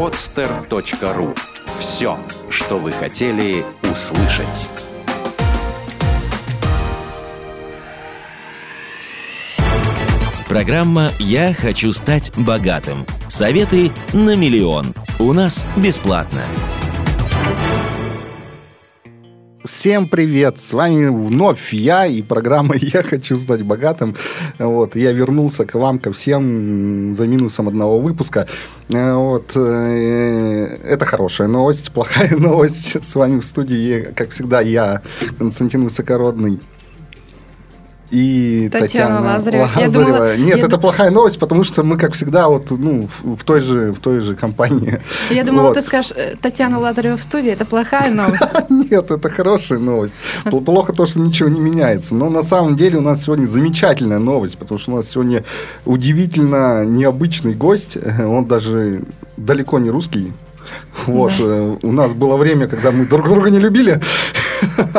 podster.ru. Все, что вы хотели услышать. Программа «Я хочу стать богатым». Советы на миллион. У нас бесплатно. Всем привет! С вами вновь я и программа «Я хочу стать богатым». Вот, я вернулся к вам, ко всем за минусом одного выпуска. Э, вот, э, это хорошая новость, плохая новость. С вами в студии, как всегда, я, Константин Высокородный и Татьяна, Татьяна Лазарева. Я Лазарева. думала- Нет, я это плохая новость, потому что мы, как всегда, вот, ну, в, той, же, в той же компании. Я думала, Вот. ты скажешь, э, Татьяна Лазарева в студии, это плохая новость. Нет, это хорошая новость. Пл- Плохо то, что ничего не меняется. Но на самом деле у нас сегодня замечательная новость, потому что у нас сегодня удивительно необычный гость. Он даже далеко не русский. Вот, э, у нас было время, когда мы друг друга не любили.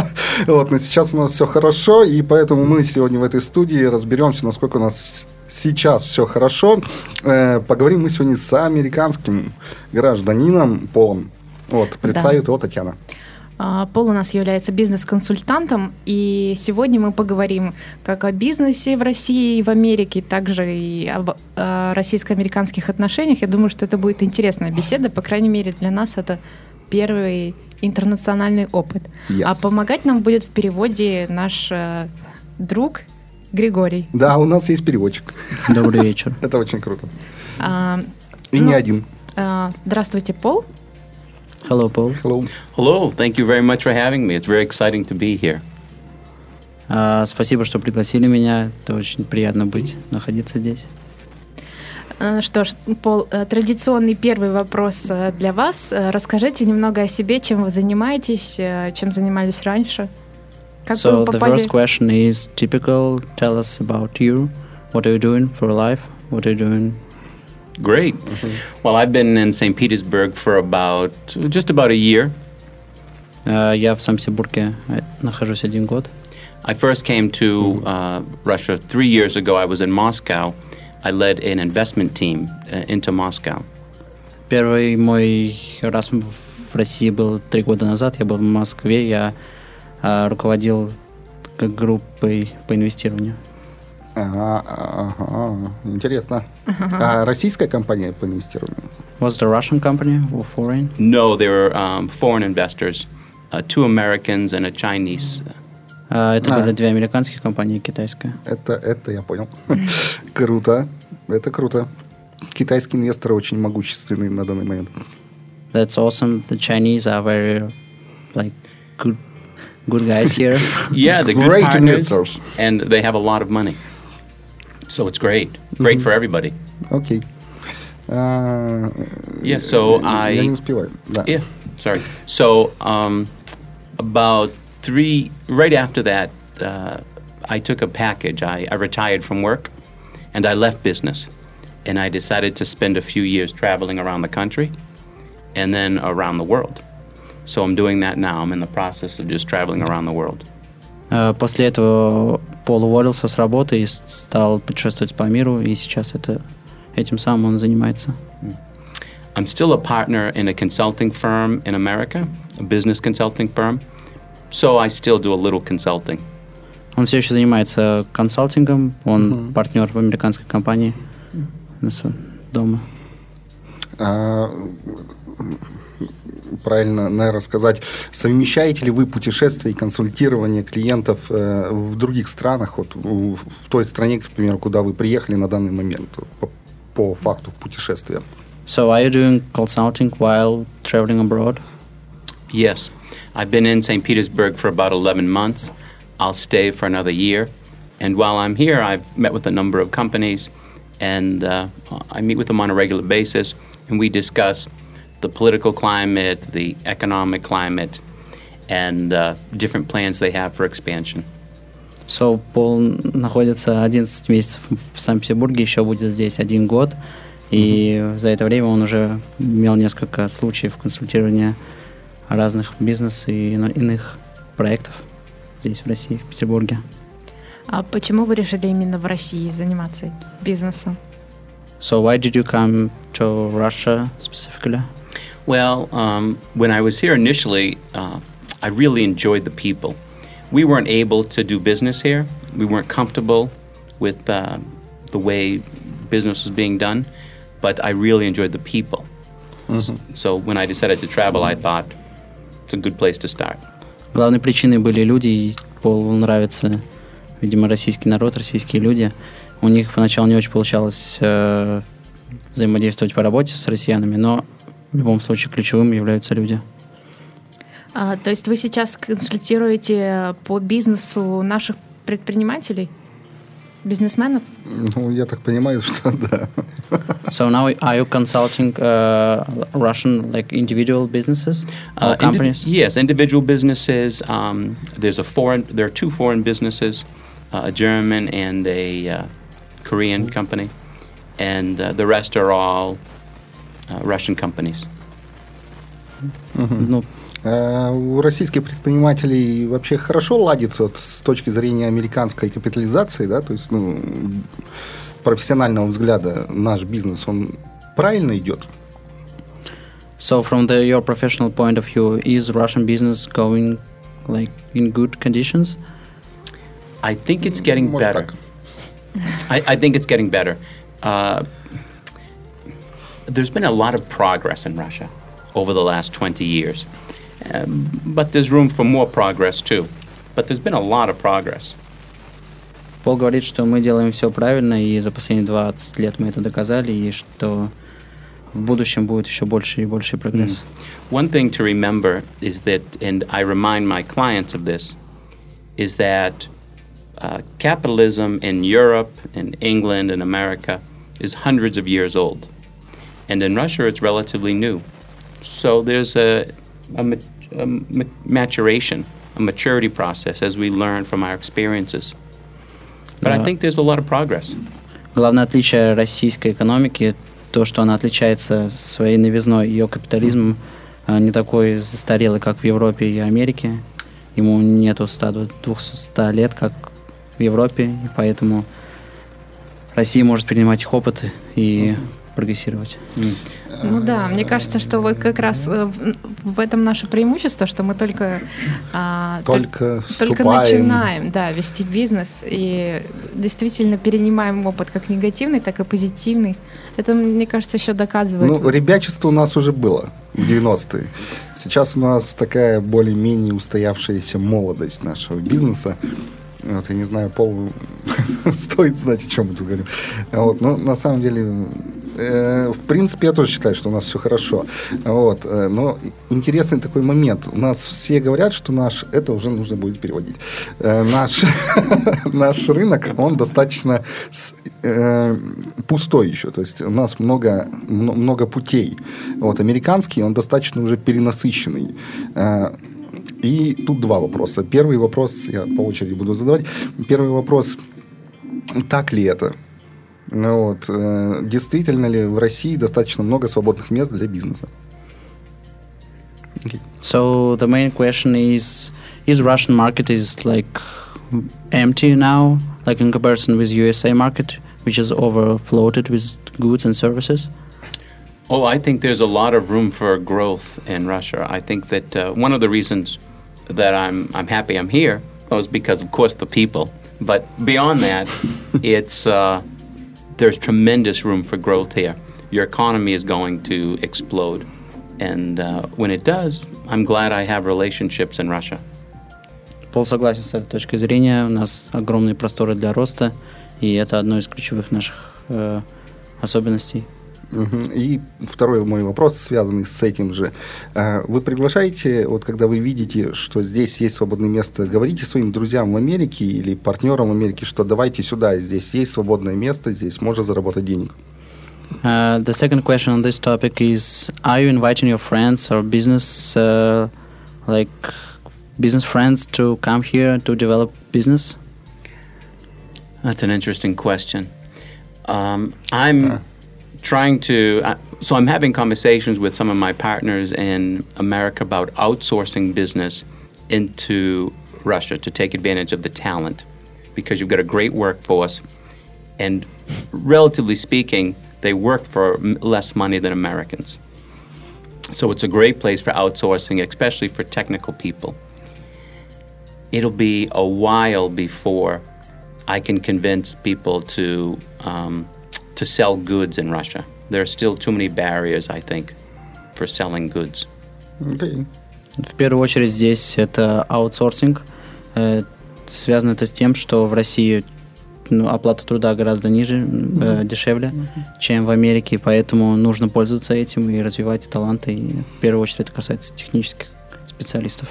Вот, но сейчас у нас все хорошо, и поэтому мы сегодня в этой студии разберемся, насколько у нас сейчас все хорошо. Э, Поговорим мы сегодня с американским гражданином Полом. Вот, представит его Татьяна. А, Пол у нас является бизнес-консультантом, и сегодня мы поговорим как о бизнесе в России и в Америке, также и об э, российско-американских отношениях. Я думаю, что это будет интересная беседа, по крайней мере, для нас это первый интернациональный опыт. Yes. А помогать нам будет в переводе наш э, друг Григорий. Да, у нас есть переводчик. Добрый вечер. Это очень круто. А, И Ну, не один. а, Здравствуйте, Пол. Hello, Paul. Hello. Hello, thank you very much for having me. It's very exciting to be here. А, спасибо, что пригласили меня. Это очень приятно быть, находиться здесь. Э, Что ж, Пол, э, традиционный первый вопрос э, для вас. Э, Расскажите немного о себе, чем вы занимаетесь, чем занимались раньше. Как so вы the попали? first question is typical. Tell us about you. What are you doing for life? What are you doing? Great. Well, I've been in St. Petersburg for about just about a year. А, я в Санкт-Петербурге э, нахожусь один год. I first came to uh, Russia three years ago. I was in Moscow. I led an investment team uh, into Moscow. Первый мой раз в России был три года назад. Я был в Москве. Я а, руководил как группой по инвестированию. Ага, ага, интересно. А российская компания по инвестированию? Was the Russian company or foreign? No, they were um, foreign investors, uh, two Americans and a Chinese. А, это А. были две американские компании и китайская. Это, это я понял. круто. Это круто. Китайские инвесторы очень могущественные на данный момент. That's awesome. The Chinese are very like good good guys here. Yeah, they're good Great partners, investors. and they have a lot of money. So it's great, great mm-hmm. for everybody. Okay. Uh, yeah. So y- I. pure. yeah. Sorry. So um, about three, right after that, uh, I took a package. I, I retired from work, and I left business, and I decided to spend a few years traveling around the country, and then around the world. So I'm doing that now. I'm in the process of just traveling around the world. Э, После этого Пол уволился с работы и стал путешествовать по миру, и сейчас это этим самым он занимается. I'm still a partner in a consulting firm in America, a business consulting firm. So I still do a little consulting. Он все еще занимается консалтингом, он партнер в американской компании дома. А, правильно, наверное, сказать, совмещаете ли вы путешествия и консультирование клиентов э, в других странах, вот в, в той стране, к примеру, куда вы приехали на данный момент по, по факту путешествия? So are you doing consulting while traveling abroad? Yes. I've been in St. Petersburg for about 11 months. I'll stay for another year. And while I'm here, I've met with a number of companies, and uh, I meet with them on a regular basis, and we discuss the political climate, the economic climate, and uh, different plans they have for expansion. So, Пол находится 11 месяцев в Санкт-Петербурге, еще будет здесь один год. И за это время он уже имел несколько случаев консультирования разных бизнес и иных проектов здесь, в России, в Петербурге. А почему вы решили именно в России заниматься бизнесом? So why did you come to Russia specifically? Well, um, when I was here initially, uh, I really enjoyed the people. We weren't able to do business here. We weren't comfortable with uh, the way business was being done, but I really enjoyed the people. So when I decided to travel, I thought it's a good place to start. Главной причиной были люди, и Полу нравится, видимо, российский народ, российские люди. У них поначалу не очень получалось э, взаимодействовать по работе с россиянами, но в любом случае ключевым являются люди. А, то есть вы сейчас консультируете по бизнесу наших предпринимателей, бизнесменов? Ну, я так понимаю, что да. So now are you consulting uh, Russian like individual businesses or Uh, indiv- companies? yes, individual businesses. Um, there's a foreign. There are two foreign businesses, uh, a German and a uh, Korean company, and uh, the rest are all uh, Russian companies. Ну, А У российских предпринимателей вообще хорошо ладится вот с точки зрения американской капитализации, да, то есть, ну, профессионального взгляда наш бизнес, он правильно идет? so from the, your professional point of view, is Russian business going like in good conditions? I think it's getting Может better. I, I think it's getting better. Uh, there's been a lot of progress in Russia over the last 20 years, um, but there's room for more progress too. But there's been a lot of progress. Пол говорит, что мы делаем все правильно, и за последние 20 лет мы это доказали, и что в будущем будет еще больше и больше прогресс. One thing to remember is that, and I remind my clients of this, is that uh, capitalism in Europe, in England, in America is hundreds of years old. And in Russia, it's relatively new. So there's a, a, a ma- maturation, a maturity process as we learn from our experiences. But I think there's a lot of progress. Главное отличие российской экономики то, что она отличается своей новизной. Ее капитализм а, не такой застарелый, как в Европе и Америке. Ему нету 100 200 лет, как в Европе, и поэтому Россия может перенимать их опыт и прогрессировать. Ну да, мне кажется, что вот как раз э, в, этом наше преимущество, что мы только а, толь- Только только вступаем. начинаем, да, вести бизнес и действительно перенимаем опыт как негативный, так и позитивный. Это, мне кажется, еще доказывает. Ну, ребячество у нас уже было в 90-е. Сейчас у нас такая более-менее устоявшаяся молодость нашего бизнеса. Вот, я не знаю, пол стоит знать, о чем мы тут говорим. Вот, но на самом деле, э, в принципе, я тоже считаю, что у нас все хорошо. Вот, э, но интересный такой момент. У нас все говорят, что наш, это уже нужно будет переводить. Э, наш, наш рынок, он достаточно с- э, пустой еще. То есть у нас много, мно- много путей. Вот, американский, он достаточно уже перенасыщенный. И тут два вопроса. Первый вопрос, я по очереди буду задавать. Первый вопрос, так ли это? Ну вот, э, действительно ли в России достаточно много свободных мест для бизнеса? So the main question is: Is Russian market is like empty now, like in comparison with USA market, which is overfloated with goods and services? Oh, I think there's a lot of room for growth in Russia. I think that uh, one of the reasons that I'm I'm happy I'm here is because, of course, the people. But beyond that, it's uh, there's tremendous room for growth here. Your economy is going to explode, and uh, when it does, I'm glad I have relationships in Russia. Пол согласен с этой точкой зрения. У нас огромные просторы для роста, и это одно из ключевых наших э, особенностей. И второй мой вопрос, связанный с этим же. А, Вы приглашаете, вот когда вы видите, что здесь есть свободное место, говорите своим друзьям в Америке или партнерам в Америке, что давайте сюда, здесь есть свободное место, здесь можно заработать денег. Uh, the second question on this topic is: Are you inviting your friends or business, uh, like business friends, to come here to develop business? That's an interesting question. Um, I'm trying to, uh, so I'm having conversations with some of my partners in America about outsourcing business into Russia to take advantage of the talent because you've got a great workforce. And relatively speaking, they work for m- less money than Americans. So it's a great place for outsourcing, especially for technical people. It'll be a while before I can convince people to um, to sell goods in Russia. There are still too many barriers, I think, for selling goods. Окей. В первую очередь здесь это аутсорсинг. Э, Связано это с тем, что в России ну, оплата труда гораздо ниже, э, дешевле, чем в Америке, поэтому нужно пользоваться этим и развивать таланты. И в первую очередь это касается технических специалистов.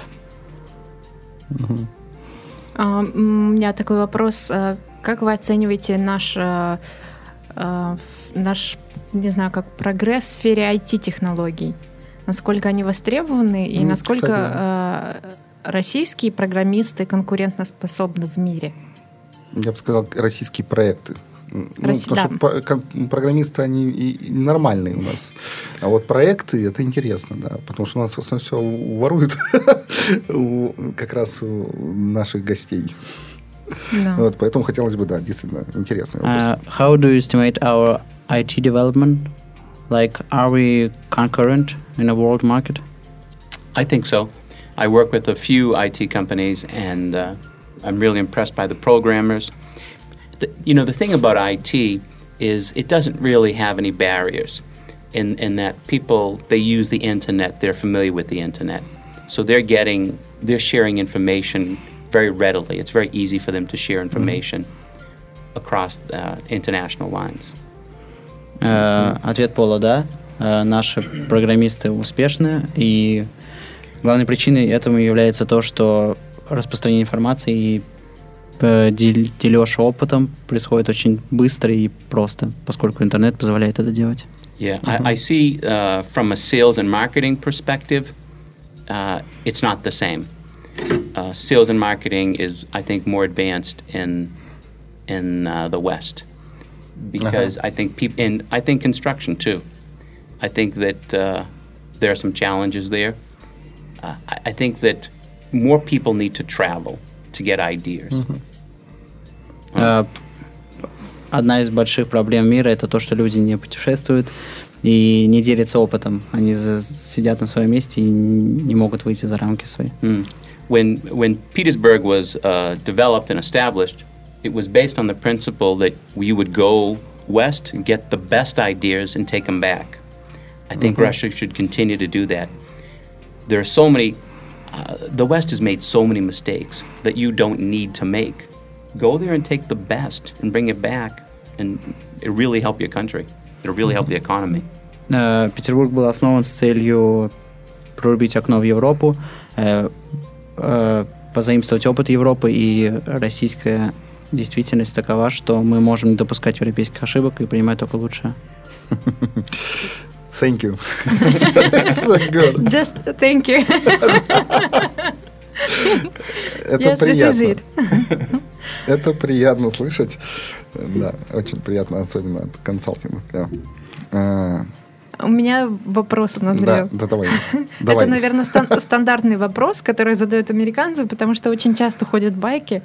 А, м, У меня такой вопрос. А, Как вы оцениваете наш, а, наш не знаю, как прогресс в сфере IT-технологий? Насколько они востребованы и Ну, насколько кстати, а, российские программисты конкурентоспособны в мире? Я бы сказал, российские проекты. Ну, Росси- потому да. что программисты, они и- нормальные у нас. А вот проекты, это интересно, да. Потому что у нас, собственно, все воруют как раз у наших гостей. Да. Вот, поэтому хотелось бы, да, действительно, интересный вопрос. Uh, how do you estimate our IT development? Like, are we concurrent in a world market? I think so. I work with a few IT companies, and uh, I'm really impressed by the programmers. The, you know, the thing about IT is it doesn't really have any barriers, in in that people they use the internet, they're familiar with the internet, so they're getting they're sharing information very readily. It's very easy for them to share information across uh, international lines. Э, Ответ Пола – да. Э, Наши программисты успешны, и главной причиной этому является то, что распространение информации и э, дел- дележ опытом происходит очень быстро и просто, поскольку интернет позволяет это делать. Yeah, I, I see uh, from a sales and marketing perspective, uh, it's not the same. Uh, sales and marketing is, I think, more advanced in in uh, the West because I think people, and I think construction too. I think that uh, there are some challenges there. Uh, I, I think that more people need to travel to get ideas. Э, Одна из больших проблем мира – это то, что люди не путешествуют и не делятся опытом. Они за- сидят на своем месте и не могут выйти за рамки свои. Mm. When when Petersburg was uh, developed and established, it was based on the principle that you would go west and get the best ideas and take them back. I think Russia should continue to do that. There are so many. Uh, the West has made so many mistakes that you don't need to make. Go there and take the best and bring it back, and it really help your country. It'll really help the economy. Э, Петербург был основан с целью прорубить окно в Европу, э, э, позаимствовать опыт Европы, и российская действительность такова, что мы можем не допускать европейских ошибок и принимать только лучшее. Thank you. so good. Just thank you. Это yes, this is it. приятно. Это приятно слышать. Да, очень приятно, особенно от консалтинга. У меня вопрос Да, назрел. да, давай. Давай. Это, наверное, стан- стандартный вопрос, который задают американцы, потому что очень часто ходят байки,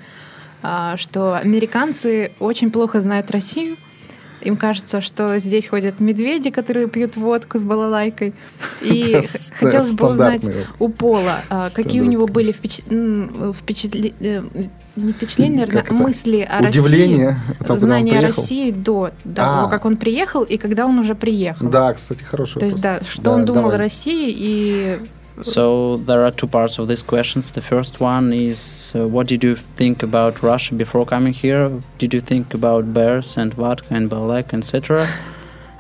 а, что американцы очень плохо знают Россию. Им кажется, что здесь ходят медведи, которые пьют водку с балалайкой. И Да, хотелось бы узнать у Пола, а, какие у него были впеч- м, впечатли- э, не впечатления, наверное, Как это? мысли о Удивление России, о том, знания о? России до А. того, как он приехал, и когда он уже приехал. Да, кстати, хороший То есть, вопрос. да, что Да, он думал давай. о России и So there are two parts of these questions. The first one is uh, what did you think about Russia before coming here? Did you think about bears and vodka and balak, etc.?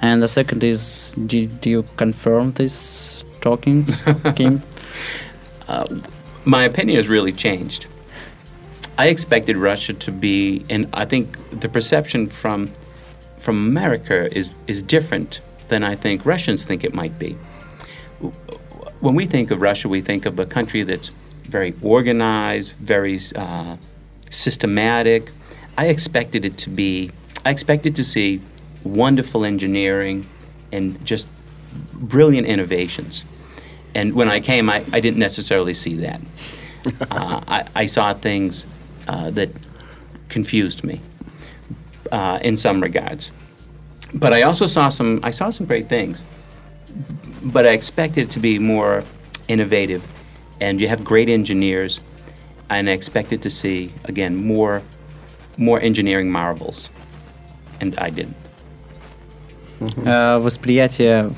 And the second is did you confirm these talkings, Kim? uh, my opinion has really changed. I expected Russia to be, and I think the perception from from America is is different than I think Russians think it might be. When we think of Russia, we think of a country that's very organized, very uh, systematic. I expected it to be. I expected to see wonderful engineering and just brilliant innovations. And when I came, I, I didn't necessarily see that. uh, I, I saw things uh, that confused me uh, in some regards. but I also saw some. I saw some great things, but I expected it to be more innovative, and you have great engineers, and I expected to see again more, more engineering marvels, and I didn't. Э, Восприятие,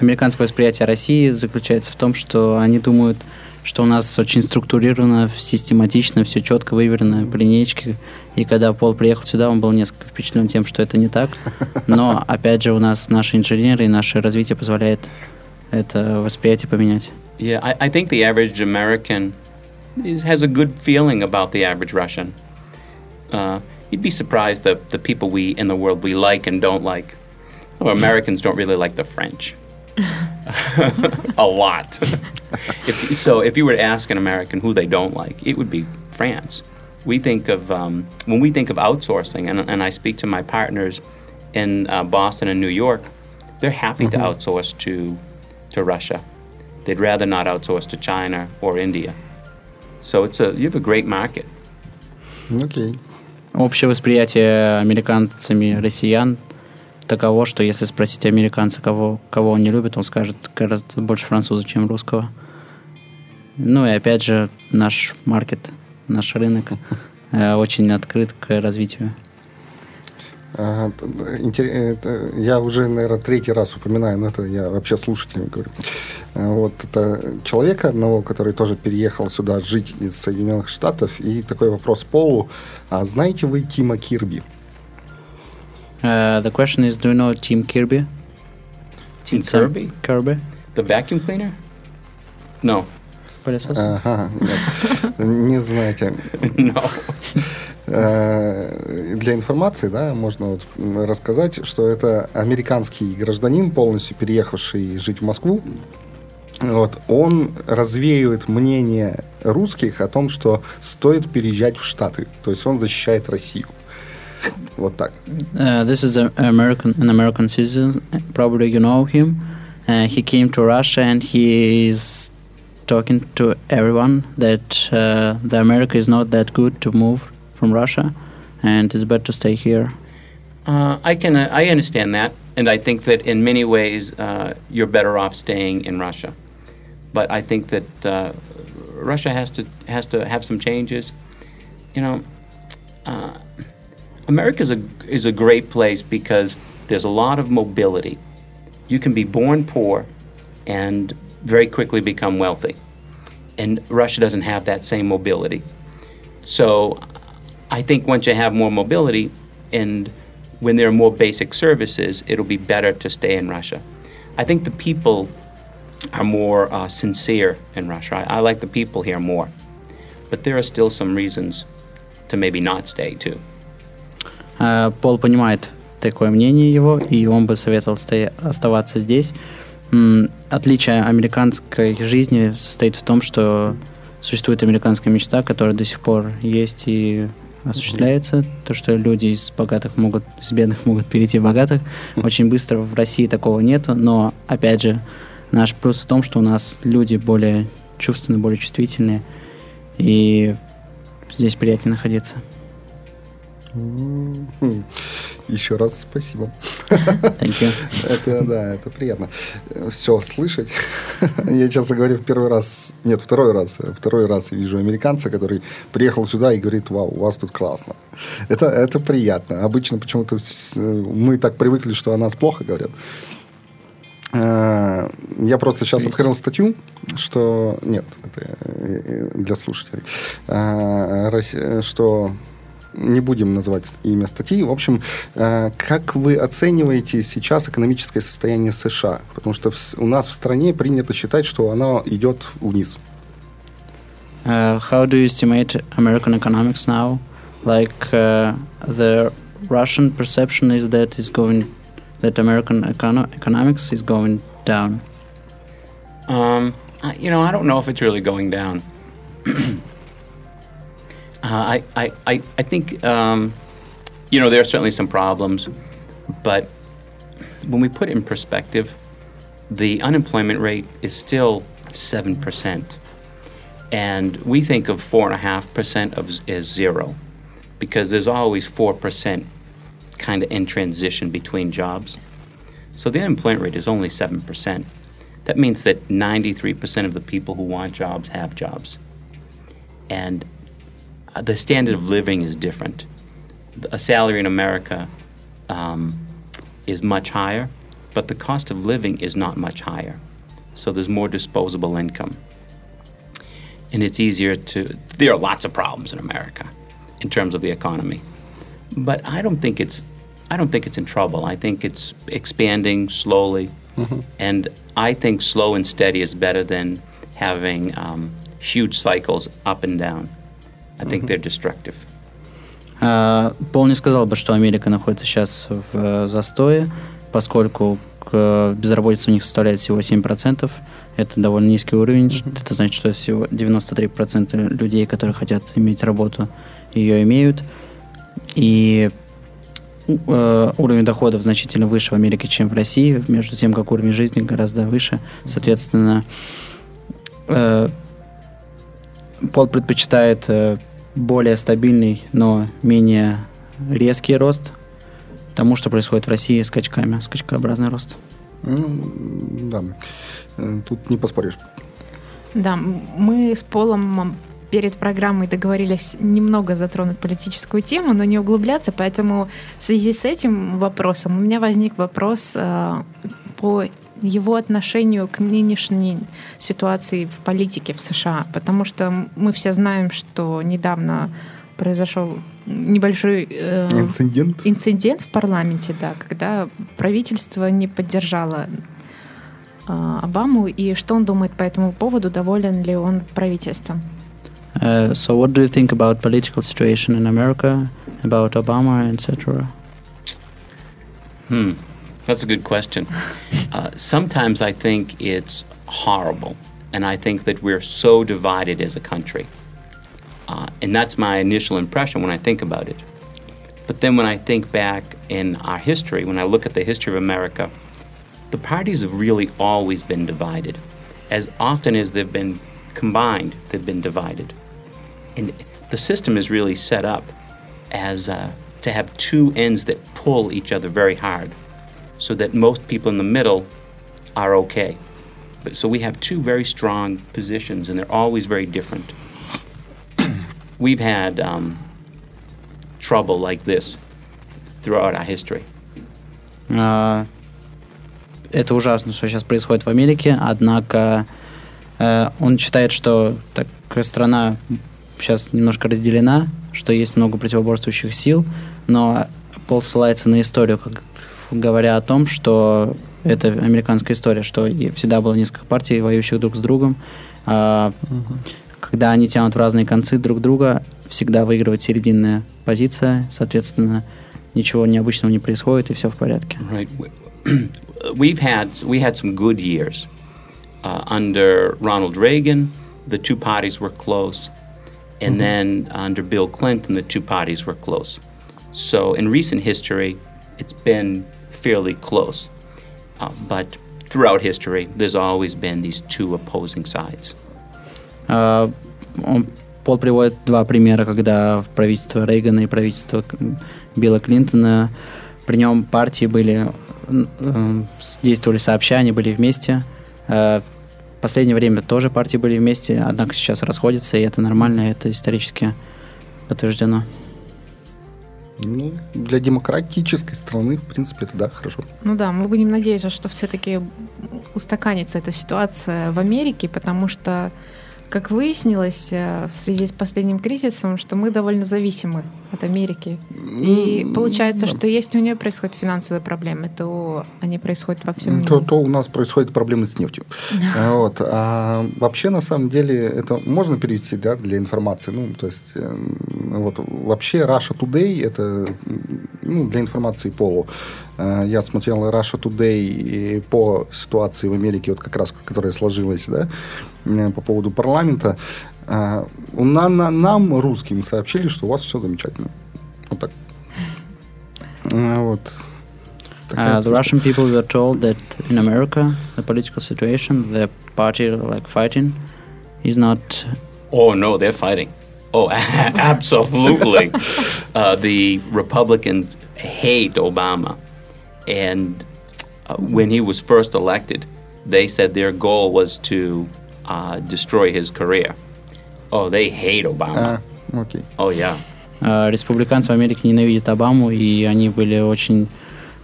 американское восприятие России заключается в том, что они думают, что у нас очень структурировано, систематично, все четко выверено по линейке. И когда Пол приехал сюда, он был несколько впечатлен тем, что это не так. Но, опять же, у нас наши инженеры и наше развитие позволяет это восприятие поменять. Yeah, I, I think the average American has a good feeling about the average Russian. Uh, you'd be surprised the the people we in the world we like and don't like. Well, Americans don't really like the French. a lot. if, so, if you were to ask an American who they don't like, it would be France. We think of um, when we think of outsourcing, and, and I speak to my partners in uh, Boston and New York. They're happy to outsource to to Russia. They'd rather not outsource to China or India. So it's a you have a great market. Окей. Общее восприятие американцами россиян таково, что если спросить американца, кого, кого он не любит, он скажет гораздо больше француза, чем русского. Ну и опять же, наш маркет, наш рынок э, очень открыт к развитию. Я уже, наверное, третий раз упоминаю, но это я вообще слушателям говорю. А, Вот это человека одного, который тоже переехал сюда жить из Соединенных Штатов. И такой вопрос Полу. А знаете вы Тима Кирби? Uh, the question is, do you know Team Kirby? Team It's Kirby, Kirby? the vacuum cleaner. No, Пылесос? Ага, нет. не знаете. no. Э, Для информации, да, можно вот рассказать, что это американский гражданин, полностью переехавший жить в Москву. Вот, он развеивает мнение русских о том, что стоит переезжать в Штаты. То есть он защищает Россию. Вот так. Uh, this is a American, an American citizen. Probably you know him. Uh, he came to Russia and he is talking to everyone that uh, the America is not that good to move from Russia, and it's better to stay here. Uh, I can uh, I understand that, and I think that in many ways uh, you're better off staying in Russia. But I think that uh, Russia has to has to have some changes. You know, uh, America is a is a great place because there's a lot of mobility. You can be born poor and very quickly become wealthy, and Russia doesn't have that same mobility. So I think once you have more mobility and when there are more basic services, it'll be better to stay in Russia. I think the people are more uh, sincere in Russia. I, I like the people here more. But there are still some reasons to maybe not stay too. Uh, Пол понимает такое мнение его, и он бы советовал оставаться здесь. Отличие американской жизни состоит в том, что существует американская мечта, которая до сих пор есть и осуществляется. То, что люди из богатых могут, из бедных могут перейти в богатых. Очень быстро в России такого нету, но, опять же, наш плюс в том, что у нас люди более чувственные, более чувствительные, и здесь приятнее находиться. Еще раз спасибо. Это, да, это приятно. Все слышать. Я, честно говоря, в первый раз, нет, второй раз, второй раз вижу американца, который приехал сюда и говорит, вау, у вас тут классно. Это, это приятно. Обычно почему-то с- мы так привыкли, что о нас плохо говорят. Э, Я просто сейчас открыл статью, что... Нет, это э, для слушателей. Э, Что не будем называть имя статьи. В общем, э, как вы оцениваете сейчас экономическое состояние США? Потому что у нас в стране принято считать, что оно идет вниз. Uh, how do you estimate American economics now? Like uh, the Russian perception is that is going that American econo- economics is going down. Um, I, you know, I don't know if it's really going down. Uh, I, I, I, think, um, you know, there are certainly some problems, but when we put it in perspective, the unemployment rate is still 7%. And we think of 4.5% of as zero because there's always 4% kind of in transition between jobs. So the unemployment rate is only 7%. That means that 93% of the people who want jobs have jobs. And the standard of living is different. A salary in America um, is much higher, but the cost of living is not much higher. So there's more disposable income. And it's easier to, there are lots of problems in America in terms of the economy. But I don't think it's, I don't think it's in trouble. I think it's expanding slowly. And I think slow and steady is better than having um, huge cycles up and down. I think they're destructive. А, Пол не сказал бы, что Америка находится сейчас в э, застое, поскольку к- безработица у них составляет всего 7%. Это довольно низкий уровень. Это значит, что всего 93% людей, которые хотят иметь работу, ее имеют. И э, уровень доходов значительно выше в Америке, чем в России, между тем, как уровень жизни гораздо выше. Соответственно, э, Пол предпочитает э, более стабильный, но менее резкий рост тому, что происходит в России скачками, скачкообразный рост. Ну, да. Э, Тут не поспоришь. Да, мы с Полом перед программой договорились немного затронуть политическую тему, но не углубляться, поэтому в связи с этим вопросом у меня возник вопрос э, по его отношению к нынешней ситуации в политике в США, потому что мы все знаем, что недавно произошел небольшой э, Инцидент. инцидент в парламенте, да, когда правительство не поддержало э, Обаму, и что он думает по этому поводу, доволен ли он правительством? Uh, so, what do you think about political situation in America, about Obama, etc.? Hmm, that's a good question. Uh, sometimes I think it's horrible, and I think that we're so divided as a country. Uh, and that's my initial impression when I think about it. But then when I think back in our history, when I look at the history of America, the parties have really always been divided. As often as they've been combined, they've been divided. And the system is really set up as uh, to have two ends that pull each other very hard so that most people in the middle are okay. But, so we have two very strong positions, and they're always very different. We've had um, trouble like this throughout our history. А, Это ужасно, что сейчас происходит в Америке, однако э, он считает, что такая страна сейчас немножко разделена, что есть много противоборствующих сил, но Пол ссылается на историю, как, говоря о том, что это американская история, что всегда было несколько партий, воюющих друг с другом. А, Когда они тянут в разные концы друг друга, всегда выигрывает серединная позиция, соответственно, ничего необычного не происходит, и все в порядке. Right. We've had we had some good years uh, under Ronald Reagan. The two parties were close, and then under Bill Clinton, the two parties were close. So in recent history, it's been fairly close, uh, but throughout history, there's always been these two opposing sides. Он- Пол приводит два примера, когда в правительство Рейгана и правительство Билла Клинтона при нем партии были э, действовали сообща, они были вместе. Э, В последнее время тоже партии были вместе, однако сейчас расходятся, и это нормально, это исторически подтверждено. Ну, для демократической страны, в принципе, это да, хорошо. Ну да, мы будем надеяться, что все-таки устаканится эта ситуация в Америке, потому что, как выяснилось э, в связи с последним кризисом, что мы довольно зависимы от Америки. И получается, да. что если у нее происходят финансовые проблемы, то они происходят во всем То, мире. то у нас происходят проблемы с нефтью. А, Вот. А вообще, на самом деле, это можно перевести да, для информации. Ну, то есть, эм, вот, вообще Russia Today это ну, для информации полу. Э, Я смотрел Russia Today по ситуации в Америке, вот как раз, которая сложилась, да, э, по поводу парламента. А, у на- на- нам, русским, сообщили, что у вас все замечательно. Вот так. А, Вот. Такая Uh, the вот Russian people were told that in America, the political situation, the party like fighting, is not. Oh no, they're fighting. Oh, absolutely. uh, the Republicans hate Obama. And uh, when he was first elected, they said their goal was to uh, destroy his career. Oh, they hate Obama. А, окей. Oh, yeah. А, Республиканцы в Америке ненавидят Обаму, и они были очень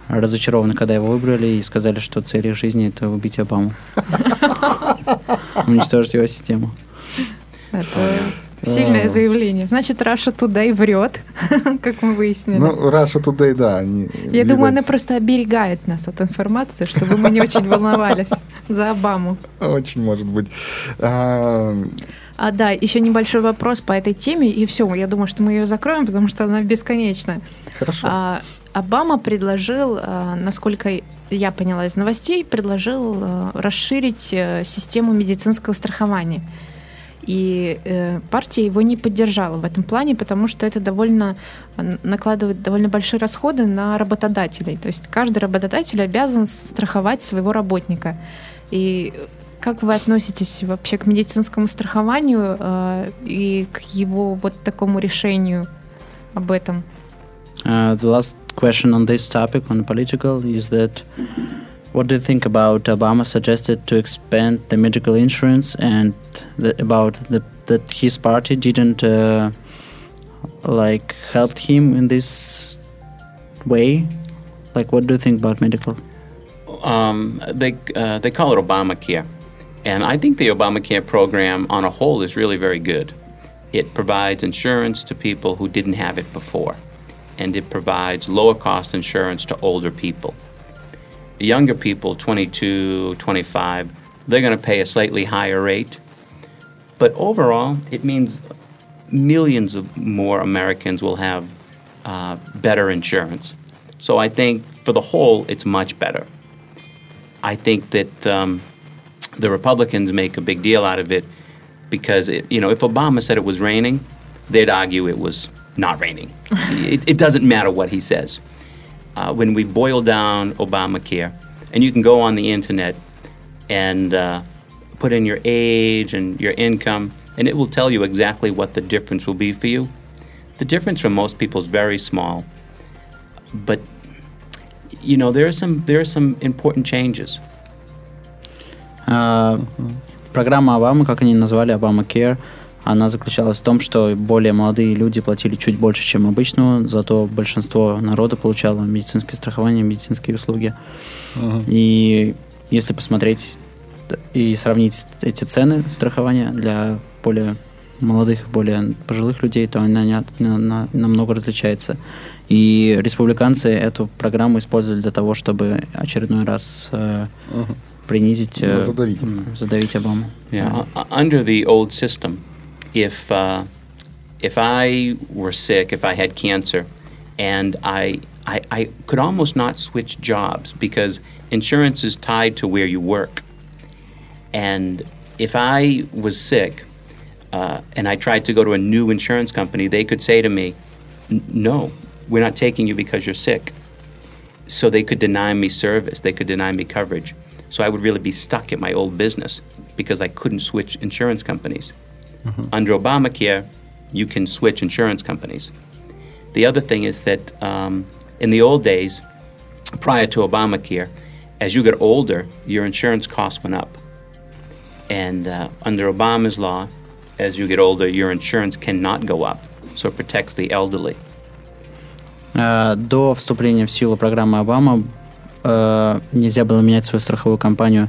разочарованы, когда его выбрали, и сказали, что цель их жизни – это убить Обаму. Уничтожить его систему. Это сильное заявление. Значит, Раша Today врет, как мы выяснили. Ну, Russia Today, да. Они, Я думаю, она видать, просто оберегает нас от информации, чтобы мы не очень волновались за Обаму. Очень может быть. А, да, еще небольшой вопрос по этой теме, и все, я думаю, что мы ее закроем, потому что она бесконечная. хорошо. А, Обама предложил, а, насколько я поняла из новостей, предложил а, расширить э, систему медицинского страхования. И э, партия его не поддержала в этом плане, потому что это довольно э, накладывает довольно большие расходы на работодателей. То есть каждый работодатель обязан страховать своего работника. И как вы относитесь вообще к медицинскому страхованию э, и к его вот такому решению об этом? Uh, the last question on this topic, on political, is that what do you think about Obama suggested to expand the medical insurance and the, about the, that his party didn't uh, like helped him in this way? Like, what do you think about medical? Um, they, uh, they call it Obamacare. And I think the Obamacare program on a whole is really very good. It provides insurance to people who didn't have it before, and it provides lower cost insurance to older people. Younger people, 22, 25, they're going to pay a slightly higher rate. But overall, it means millions of more Americans will have uh, better insurance. So I think for the whole, it's much better. I think that um, the Republicans make a big deal out of it because, it, you know, if Obama said it was raining, they'd argue it was not raining. it, it doesn't matter what he says. Uh, when we boil down Obamacare, and you can go on the internet and uh, put in your age and your income, and it will tell you exactly what the difference will be for you. The difference for most people is very small, but you know there are some there are some important changes. А, Программа Обамы, как они назвали, Обама Care, она заключалась в том, что более молодые люди платили чуть больше, чем обычно, зато большинство народа получало медицинское страхование, медицинские услуги. И если посмотреть и сравнить эти цены страхования для более молодых, более пожилых людей, то она не- на- на- намного различается. И республиканцы эту программу использовали для того, чтобы очередной раз э, Мгм. принизить, э, Ну, задавить. м, задавить Обаму. Yeah, u- under the old system, if uh, if I were sick, if I had cancer, and I, I I could almost not switch jobs because insurance is tied to where you work. And if I was sick, uh, and I tried to go to a new insurance company, they could say to me, "N- "No, we're not taking you because you're sick." So they could deny me service. They could deny me coverage. So I would really be stuck at my old business because I couldn't switch insurance companies. Under Obamacare, you can switch insurance companies. The other thing is that um, in the old days, prior to Obamacare, as you get older, your insurance costs went up. And uh, under Obama's law, as you get older, your insurance cannot go up. So it protects the elderly. Э, До вступления в силу программы Обама э, нельзя было менять свою страховую компанию.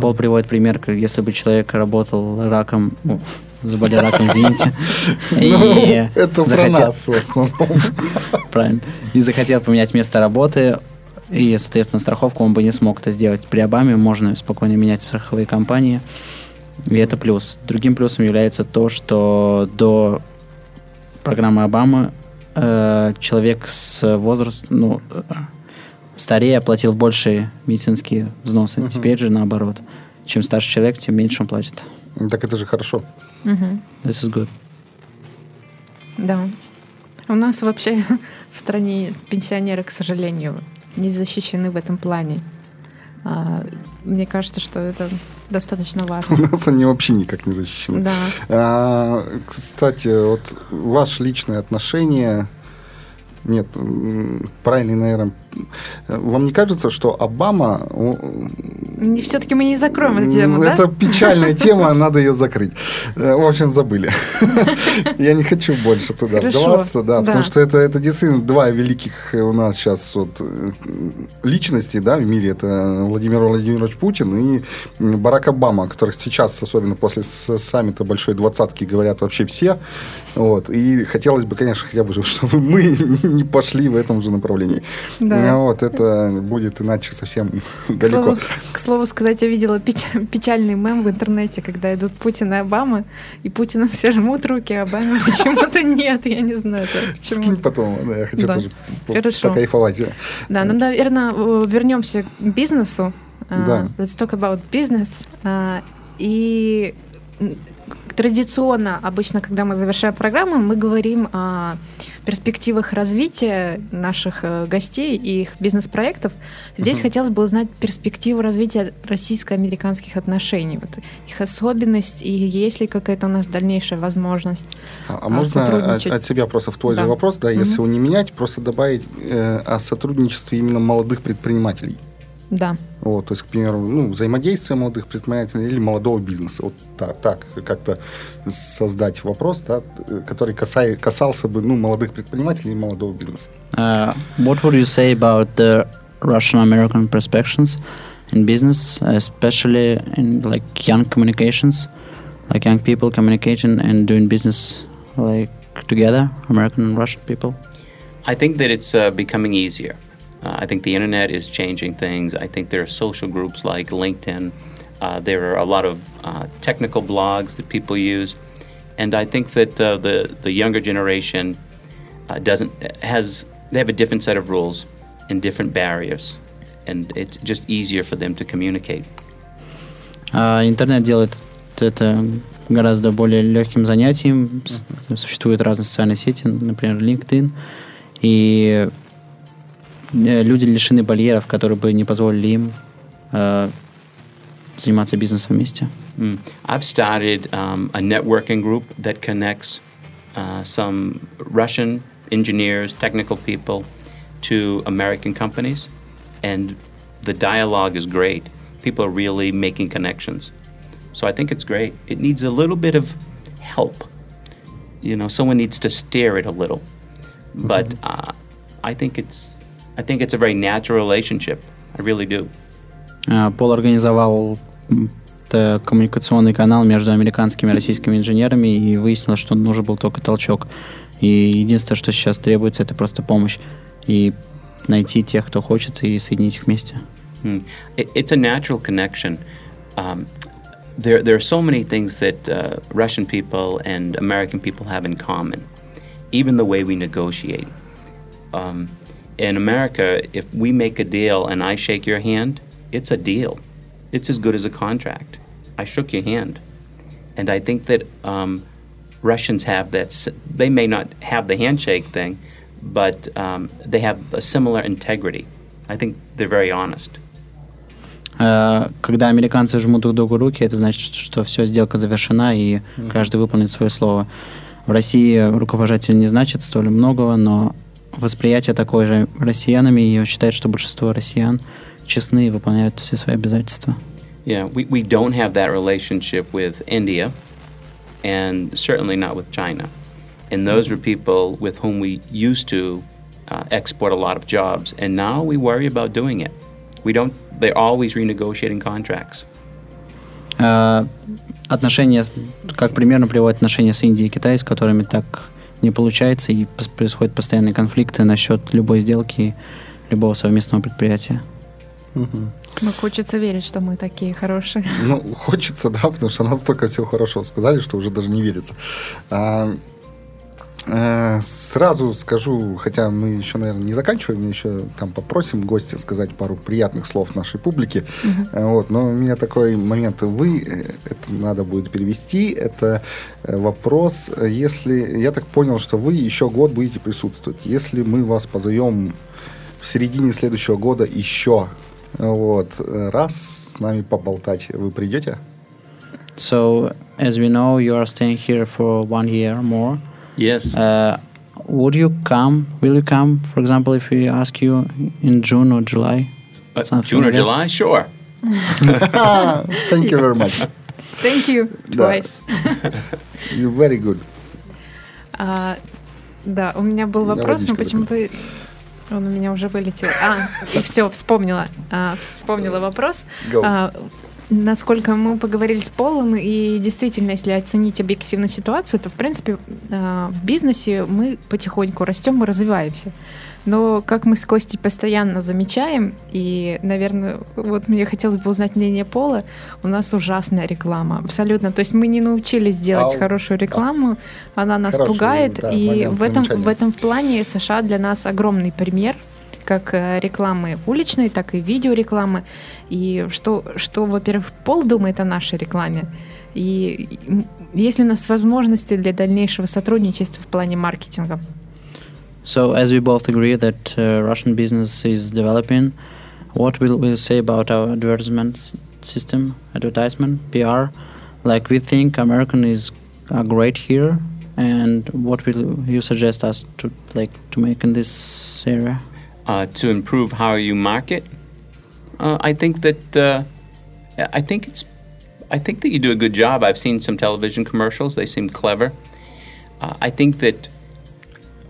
Пол приводит пример, как если бы человек работал раком, ну, заболел раком, извините, Ну, и это про нас в основном. правильно, и захотел поменять место работы, и, соответственно, страховку он бы не смог это сделать. При Обаме можно спокойно менять страховые компании, и это плюс. Другим плюсом является то, что до программы Обамы э, человек с возрастом, ну, старее платил больше медицинские взносы. Теперь же наоборот. Чем старше человек, тем меньше он платит. Так это же хорошо. Мгм. This is good. Да. У нас вообще в стране пенсионеры, к сожалению, не защищены в этом плане. А, Мне кажется, что это достаточно важно. У нас они вообще никак не защищены. Да. А, кстати, вот ваши личные отношения нет, правильно, наверное. Вам не кажется, что Обама... Все-таки мы не закроем эту тему, Это да? печальная тема, надо ее закрыть. Э, в общем, забыли. Я не хочу больше туда вдаваться, да, потому что это, это действительно два великих у нас сейчас вот э, личности да, в мире. Это Владимир Владимирович Путин и Барак Обама, о которых сейчас, особенно после саммита Большой Двадцатки, говорят вообще все. Вот. И хотелось бы, конечно, хотя бы, чтобы мы не пошли в этом же направлении. Да. Вот, это будет иначе совсем далеко. К слову сказать, я видела печальный мем в интернете, когда идут Путин и Обама, и Путину все жмут руки, а Обаме почему-то нет, я не знаю. Скинь потом, да, я хочу тоже покайфовать. Да, ну, наверное, вернемся к бизнесу. А, да. let's talk about business. Uh, и традиционно, обычно, когда мы завершаем программу, мы говорим о перспективах развития наших э, гостей и их бизнес-проектов. Здесь uh-huh. хотелось бы узнать перспективу развития российско-американских отношений, вот их особенность и есть ли какая-то у нас дальнейшая возможность А, а можно от, от себя просто в твой да. же вопрос, да, uh-huh. если его не менять, просто добавить э, о сотрудничестве именно молодых предпринимателей? Да. Вот, то есть, к примеру, ну, взаимодействие молодых предпринимателей или молодого бизнеса. Вот так, так как-то создать вопрос, да, который касай, касался бы ну, молодых предпринимателей и молодого бизнеса. Uh, what would you say about the Russian-American perspectives in business, especially in like young communications, like young people communicating and doing business like together, American and Russian people? I think that it's uh, becoming easier. Uh, I think the internet is changing things. I think there are social groups like LinkedIn. Uh, there are a lot of uh, technical blogs that people use, and I think that uh, the the younger generation uh, doesn't has they have a different set of rules and different barriers, and it's just easier for them to communicate. интернет делает это гораздо более легким занятием. Существуют разные социальные сети, например, LinkedIn, и люди лишены барьеров, которые бы не позволили им э, заниматься бизнесом вместе. Mm. I've started um, a networking group that connects uh, some Russian engineers, technical people to American companies, and the dialogue is great. People are really making connections. So I think it's great. It needs a little bit of help. You know, someone needs to steer it a little. Mm-hmm. But uh, I think it's I think it's a very natural relationship. I really do. Пол организовал коммуникационный канал между американскими и российскими инженерами и выяснилось, что нужен был только толчок. И единственное, что сейчас требуется, это просто помощь. И найти тех, кто хочет, и соединить их вместе. It's a natural connection. Um, there, there are so many things that uh, Russian people and American people have in common. Even the way we negotiate. Um, in America, if we make a deal and I shake your hand, it's a deal. It's as good as a contract. I shook your hand. And I think that um, Russians have that, they may not have the handshake thing, but um, they have a similar integrity. I think they're very honest. Когда американцы жмут друг другу руки, это значит, что все, сделка завершена, и каждый выполнит свое слово. В России рукопожатие не значит столь многого, но восприятие такое же россиянами, и считает, что большинство россиян честны и выполняют все свои обязательства. Yeah, we, we don't have that relationship with India, and certainly not with China. And those were people with whom we used to uh, export a lot of jobs, and now we worry about doing it. We don't. They're always renegotiating contracts. Uh, отношения, как примерно приводят отношения с Индией и Китаем, с которыми так не получается, и происходят постоянные конфликты насчет любой сделки, любого совместного предприятия. Угу. Ну, хочется верить, что мы такие хорошие. Ну, хочется, да, потому что настолько всего хорошего сказали, что уже даже не верится. А, сразу скажу, хотя мы еще, наверное, не заканчиваем, еще там попросим гостя сказать пару приятных слов нашей публике. Uh-huh. Вот, но у меня такой момент. Вы, э, это надо будет перевести, это вопрос, если, я так понял, что вы еще год будете присутствовать. Если мы вас позовем в середине следующего года еще Вот. Раз с нами поболтать вы придете? So, as we know, you are staying here for one year more. Yes. Uh, would you come? Will you come, for example, if we ask you in June or July? Uh, something June or like that? July? Sure. Thank you very much. Thank you Да. twice. You're very good. А, да, у меня был Да, вопрос, но водичка почему-то он у меня уже вылетел. А, и все, вспомнила. А, вспомнила вопрос. Go. А, насколько мы поговорили с Полом, и действительно, если оценить объективно ситуацию, то, в принципе, а, в бизнесе мы потихоньку растем и развиваемся. Но, как мы с Костей постоянно замечаем, и, наверное, вот мне хотелось бы узнать мнение Пола, у нас ужасная реклама. Абсолютно. То есть мы не научились делать Ау. хорошую рекламу, она нас Хороший, пугает, да, и в этом, в этом плане США для нас огромный пример, как э, рекламы уличной, так и видеорекламы. И что, что во-первых, Пол думает о нашей рекламе, и есть ли у нас возможности для дальнейшего сотрудничества в плане маркетинга? So, as we both agree that uh, Russian business is developing, what will we say about our advertisement system, advertisement, PR? Like we think American is are great here, and what will you suggest us to like to make in this area? Uh, to improve how you market. Uh, I think that uh, I think it's I think that you do a good job. I've seen some television commercials; they seem clever. Uh, I think that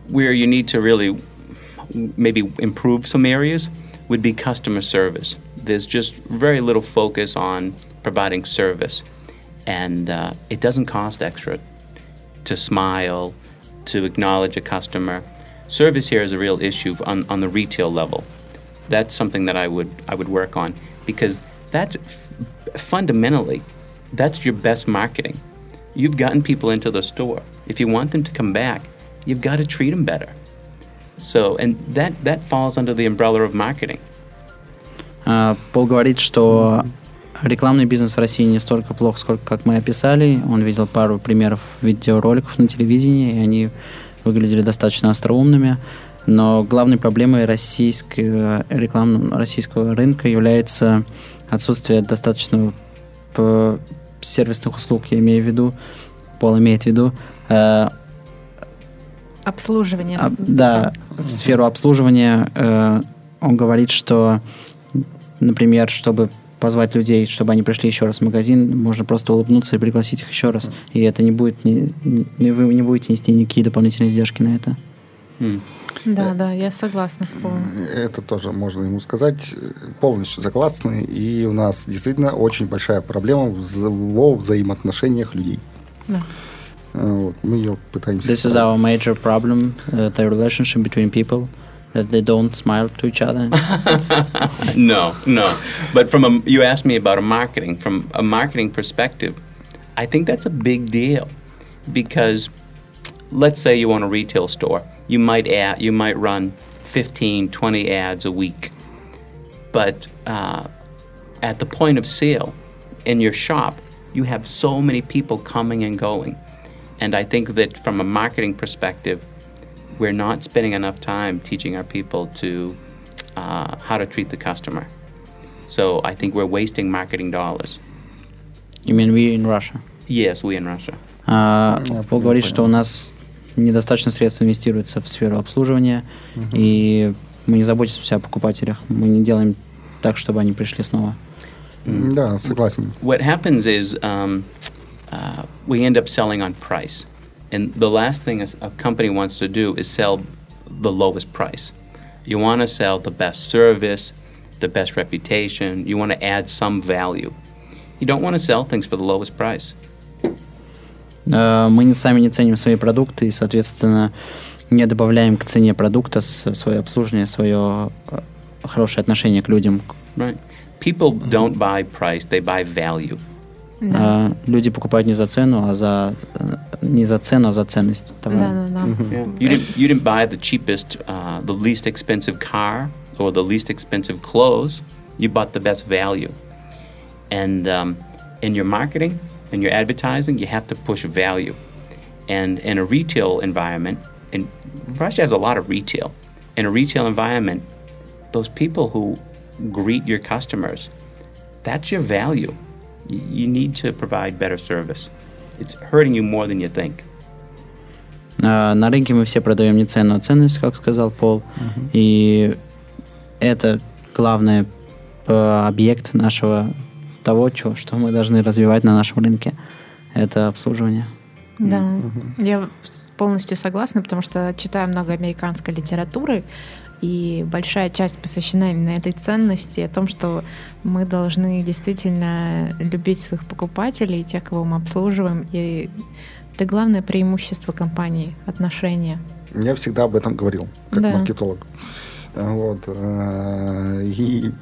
where you need to really maybe improve some areas would be customer service. There's just very little focus on providing service, and uh, it doesn't cost extra to smile, to acknowledge a customer Service here is a real issue on, on the retail level. That's something that I would I would work on because that f- fundamentally that's your best marketing. You've gotten people into the store. If you want them to come back, you've got to treat them better. So, and that that falls under the umbrella of marketing. А, Пол говорит, что рекламный бизнес в России не столько плох, сколько как мы описали. Он видел пару примеров видеороликов на телевидении, и они выглядели достаточно остроумными. Но главной проблемой российского рекламного российского рынка является отсутствие достаточного п- сервисных услуг. Я имею в виду, Пол имеет в виду, э, Обслуживание. а, да, в сферу обслуживания э, он говорит, что, например, чтобы позвать людей, чтобы они пришли еще раз в магазин, можно просто улыбнуться и пригласить их еще раз. И это не будет, не, не- вы не будете нести никакие дополнительные издержки на это. Hmm. Да, да, я согласна с Полом. Это тоже можно ему сказать. Полностью согласны. И у нас действительно очень большая проблема во взаимоотношениях людей. Да. Вот, мы ее пытаемся... This is our major problem, uh, the relationship between people, that they don't smile to each other. no, no. But from a, you asked me about a marketing. From a marketing perspective, I think that's a big deal because let's say you own a retail store. You might add, you might run 15, 20 ads a week. But uh, at the point of sale in your shop, you have so many people coming and going. And I think that from a marketing perspective, we're not spending enough time teaching our people to uh, how to treat the customer. So I think we're wasting marketing dollars. You mean we in Russia? Yes, we in Russia. А, Я Пол понял, говорит, понял. что у нас недостаточно средств инвестируется в сферу обслуживания, и мы не заботимся о покупателях, мы не делаем так, чтобы они пришли снова. Да, согласен. What happens is um, uh, we end up selling on price. And the last thing a, a company wants to do is sell the lowest price. You want to sell the best service, the best reputation, you want to add some value. You don't want to sell things for the lowest price. Э, Мы не сами не ценим свои продукты и, соответственно, не добавляем к цене продукта с- свое обслуживание, свое э, хорошее отношение к людям. Right? People don't buy price, they buy value. Да. А Люди покупают не за цену, а за э, не за цену, а за ценность Да, товара. да, да. Yeah. You didn't you didn't buy the cheapest, uh, the least expensive car or the least expensive clothes. You bought the best value. And um, in your marketing, in your advertising, you have to push value. And in a retail environment, and Russia has a lot of retail. In a retail environment, those people who greet your customers, that's your value. You need to provide better service. It's hurting you more than you think. А, на рынке мы все продаем не цену, а ценность, как сказал Пол. Uh-huh. И это главный э, объект нашего того, что, что мы должны развивать на нашем рынке. Это обслуживание. Да, uh-huh. я полностью согласна, потому что читаю много американской литературы, и большая часть посвящена именно этой ценности, о том, что мы должны действительно любить своих покупателей, тех, кого мы обслуживаем, и это главное преимущество компании, отношения. Я всегда об этом говорил, как да. маркетолог. Вот. Э, и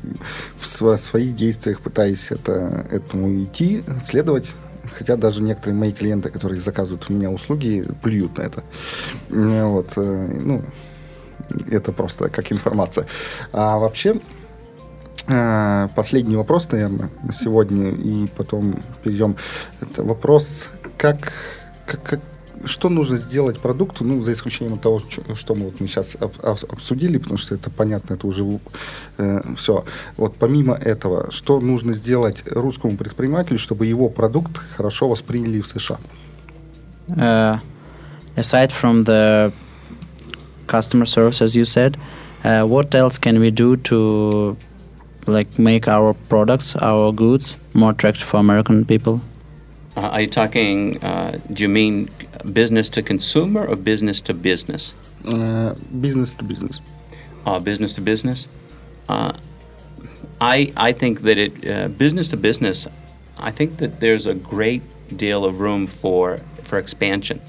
в своих действиях пытаюсь это, этому идти, следовать. Хотя даже некоторые мои клиенты, которые заказывают у меня услуги, плюют на это. Вот. Э, ну, это просто как информация. А вообще, э, последний вопрос, наверное, на сегодня, и потом перейдем. Это вопрос, как, как, как что нужно сделать продукту, ну, за исключением того, что мы, вот мы сейчас обсудили, потому что это понятно, это уже э, все. Вот помимо этого, что нужно сделать русскому предпринимателю, чтобы его продукт хорошо восприняли в США? Uh, aside from the customer service, as you said, uh, what else can we do to like make our products, our goods more attractive for American people? Uh, are you talking? Uh, do you mean business to consumer or business to business? Uh, business to business. Uh, business to business. Uh, I I think that it uh, business to business. I think that there's a great deal of room for for expansion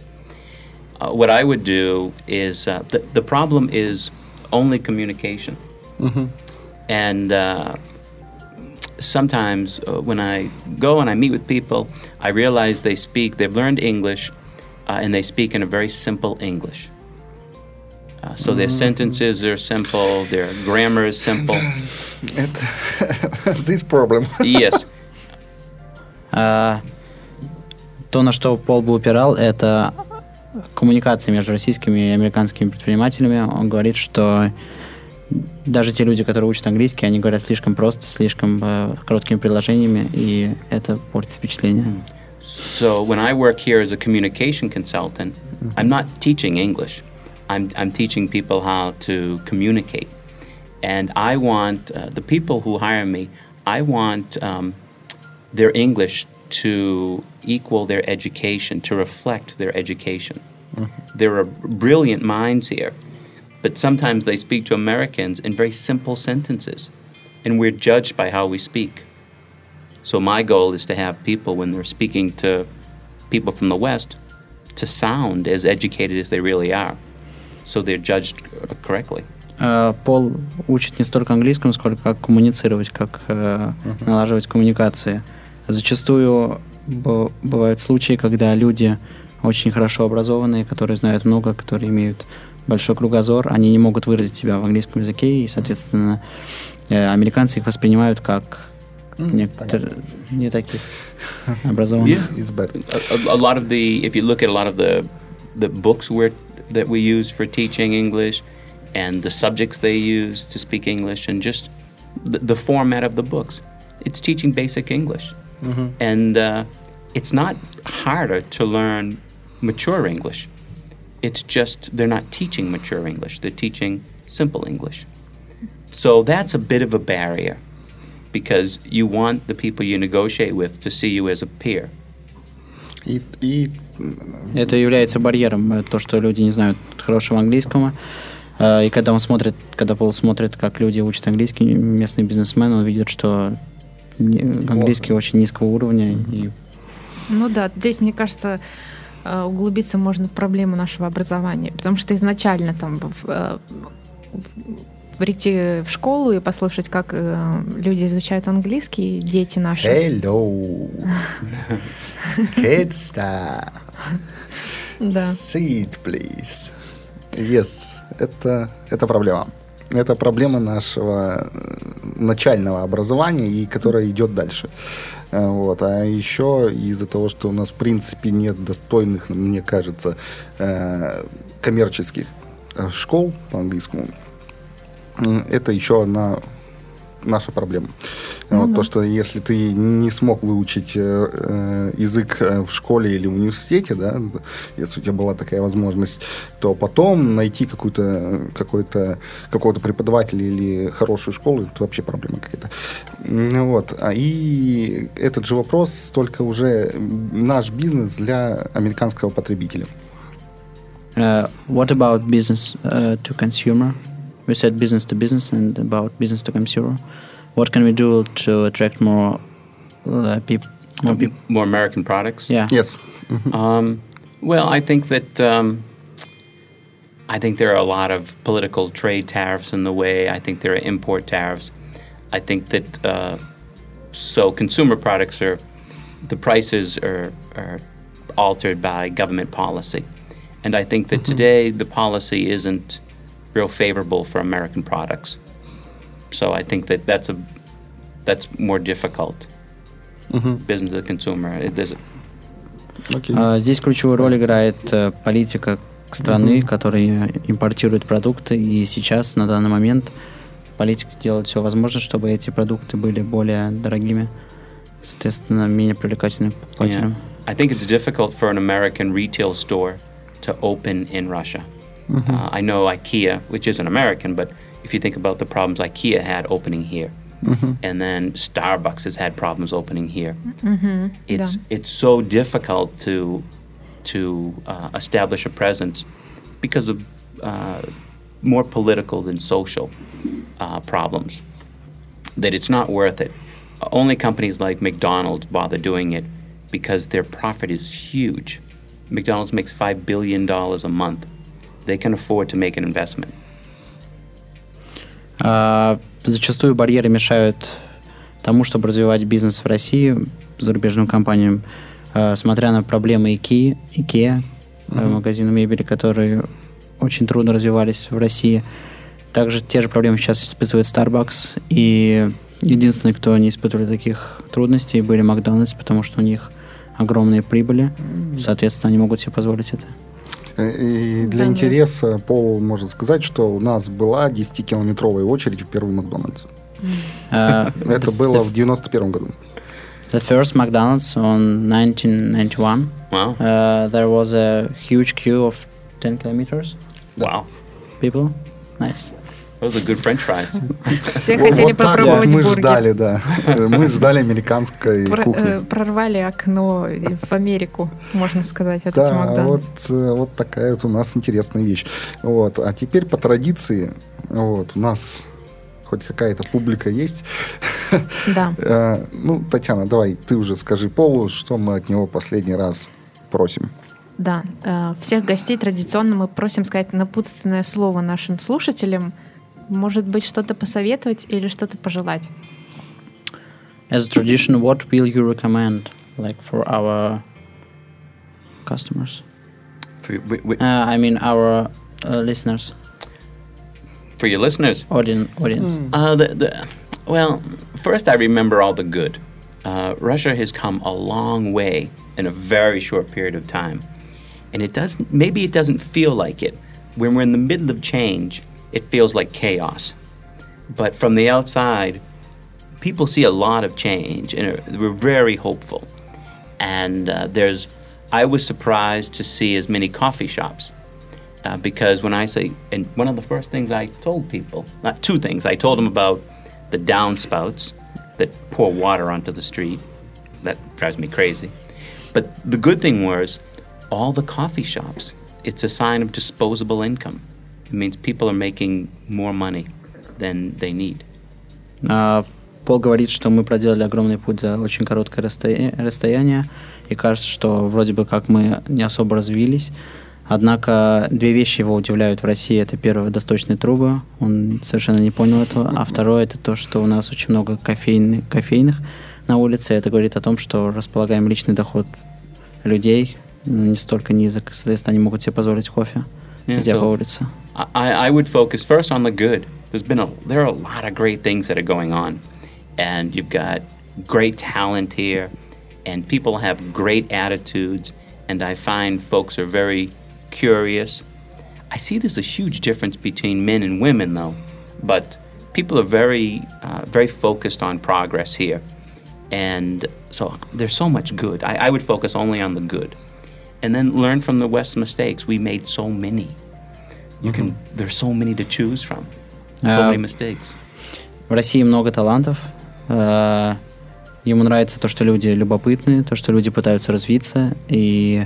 Uh, what I would do is uh, the, the problem is only communication. Mm-hmm. And uh, sometimes uh, when I go and I meet with people, I realize they speak, they've learned English, uh, and they speak in a very simple English. Uh, so their mm-hmm. sentences are simple, their grammar is simple. this problem. yes. то, на что Пол бы упирал, это коммуникации между российскими и американскими предпринимателями, он говорит, что даже те люди, которые учат английский, они говорят слишком просто, слишком э, короткими предложениями, и это портит впечатление. So when I work here as a communication consultant, I'm not teaching English. I'm, I'm teaching people how to communicate. And I want uh, the people who hire me, I want um, their English to equal their education, to reflect their education. Mm-hmm. There are brilliant minds here, but sometimes they speak to Americans in very simple sentences, and we're judged by how we speak. So, my goal is to have people, when they're speaking to people from the West, to sound as educated as they really are, so they're judged correctly. Пол учит не столько английскому, сколько как коммуницировать, как uh-huh. налаживать коммуникации. Зачастую бывают случаи, когда люди очень хорошо образованные, которые знают много, которые имеют большой кругозор, они не могут выразить себя в английском языке, и, соответственно, американцы их воспринимают как некоторые, не таких образованных. Yeah. It's better. A, a lot of the, if you look at a lot of the the books where that we use for teaching English, and the subjects they use to speak English, and just the, the format of the books, it's teaching basic English. Mm-hmm. And uh, it's not harder to learn mature English. It's just they're not teaching mature English, they're teaching simple English. So that's a bit of a barrier because you want the people you negotiate with to see you as a peer. И, и... Это является барьером, то, что люди не знают хорошего английского. И когда он смотрит, когда Пол смотрит, как люди учат английский, местный бизнесмен, он видит, что английский очень низкого уровня. И... Ну да, здесь, мне кажется, э, углубиться можно в проблему нашего образования, потому что изначально там э, прийти в школу и послушать, как э, люди изучают английский, дети наши. Hello, kids, да. Sit, please. Yes, это, это проблема. Это проблема нашего э, начального образования, и которая идет дальше. Э, вот. А еще из-за того, что у нас в принципе нет достойных, мне кажется, э, коммерческих школ по английскому, это еще одна наша проблема. Ну, вот, То, что если ты не смог выучить э, э язык э, в школе или в университете, да, если у тебя была такая возможность, то потом найти какую-то, какой-то, какого-то преподавателя или хорошую школу, это вообще проблема какая-то. Вот. А И этот же вопрос только уже наш бизнес для американского потребителя. Uh, what about business uh, to consumer? We said business to business and about business to consumer. What can we do to attract more uh, people? More, peop- more, American products. Yeah. Yes. Mm-hmm. Um, well, I think that um, I think there are a lot of political trade tariffs in the way. I think there are import tariffs. I think that uh, so consumer products are the prices are, are altered by government policy. And I think that mm-hmm. today the policy isn't real favorable for American products. So I think that that's a that's more difficult. Mm-hmm. Business to consumer. It is. Okay. Uh, здесь ключевую роль играет uh, политика страны, mm-hmm. которая импортирует продукты, и сейчас на данный момент политика делает все возможное, чтобы эти продукты были более дорогими, соответственно, менее привлекательными покупателям. Yeah. I think it's difficult for an American retail store to open in Russia. Mm-hmm. Uh, I know IKEA, which isn't American, but if you think about the problems IKEA had opening here, mm-hmm. and then Starbucks has had problems opening here, mm-hmm. it's yeah. it's so difficult to to uh, establish a presence because of uh, more political than social uh, problems that it's not worth it. Only companies like McDonald's bother doing it because their profit is huge. McDonald's makes $5 billion a month. They can afford to make an investment. Uh, зачастую барьеры мешают тому, чтобы развивать бизнес в России зарубежным компаниям, uh, смотря на проблемы IKEA, IKEA mm-hmm. магазины мебели, которые очень трудно развивались в России. Также те же проблемы сейчас испытывает Starbucks, и единственный, кто не испытывали таких трудностей, были Макдональдс, потому что у них огромные прибыли, соответственно, они могут себе позволить это. Э, и для да, интереса да. Пол может сказать, что у нас была 10-километровая очередь в первый Макдональдс. Uh, это было в 91 году. The first McDonald's on 1991. Wow. Uh, there was a huge queue of 10 kilometers. Wow. People. Nice. Those are good french fries. Все хотели попробовать бургер. Мы ждали, да. Мы ждали американской кухни. Э, прорвали окно в Америку, можно сказать, от да, вот, э, вот такая вот у нас интересная вещь. Вот. А теперь по традиции, вот, у нас хоть какая-то публика есть. Да. Э, ну, Татьяна, давай, ты уже скажи Полу, что мы от него последний раз просим. Да, всех гостей традиционно мы просим сказать напутственное слово нашим слушателям – Может быть, что-то посоветовать или что-то пожелать? As a tradition, what will you recommend, like for our customers? For, we, we, uh, I mean, our uh, listeners. For your listeners, Audien, audience. Mm. Uh, the, the, well, first I remember all the good. Uh, Russia has come a long way in a very short period of time, and it doesn't. Maybe it doesn't feel like it when we're in the middle of change it feels like chaos. But from the outside, people see a lot of change and we're very hopeful. And uh, there's, I was surprised to see as many coffee shops. Uh, because when I say, and one of the first things I told people, not two things, I told them about the downspouts that pour water onto the street. That drives me crazy. But the good thing was, all the coffee shops, it's a sign of disposable income. It means people are making more money than they need. Uh, Пол говорит, что мы проделали огромный путь за очень короткое расстояние, и кажется, что вроде бы как мы не особо развились. Однако две вещи его удивляют в России. Это первое, водосточные трубы. Он совершенно не понял этого. А второе, это то, что у нас очень много кофейных, кофейных на улице. Это говорит о том, что располагаем личный доход людей не столько низок. Соответственно, они могут себе позволить кофе, yeah, so I, I would focus first on the good. There's been a there are a lot of great things that are going on, and you've got great talent here, and people have great attitudes, and I find folks are very curious. I see there's a huge difference between men and women though, but people are very uh, very focused on progress here, and so there's so much good. I, I would focus only on the good. And then learn from the West's mistakes. We made so many. You can, there's so many to choose from. So Uh, many mistakes. В России много талантов. Э, Ему нравится то, что люди любопытные, то, что люди пытаются развиться. И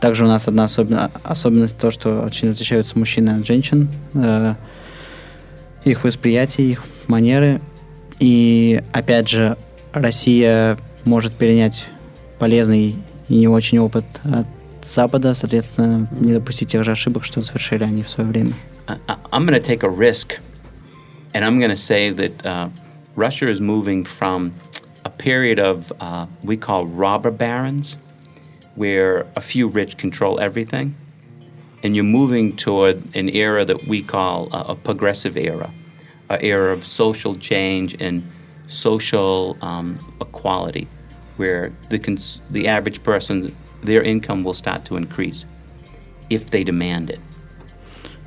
также у нас одна особенно- особенность то, что очень отличаются мужчины от женщин. Э, Их восприятие, их манеры. И опять же, Россия может перенять полезный и не очень опыт от Запада, соответственно, не допустить тех же ошибок, что совершили они в свое время. I, I- I'm going to take a risk, and I'm going to say that uh, Russia is moving from a period of uh, we call robber barons, where a few rich control everything, and you're moving toward an era that we call a, a progressive era, an era of social change and social um, equality, Where the cons- the average person their income will start to increase if they demand it.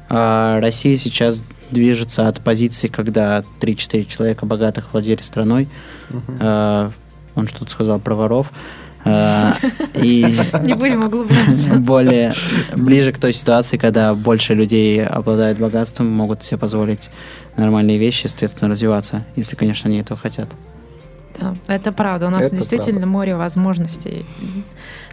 А Россия сейчас движется от позиции, когда 3-4 человека богатых владели страной. А, Он что-то сказал про воров. А, И Не будем углубляться. более ближе к той ситуации, когда больше людей обладают богатством, могут себе позволить нормальные вещи, соответственно, развиваться, если, конечно, они этого хотят. Да, это правда. У нас Это действительно правда. море возможностей.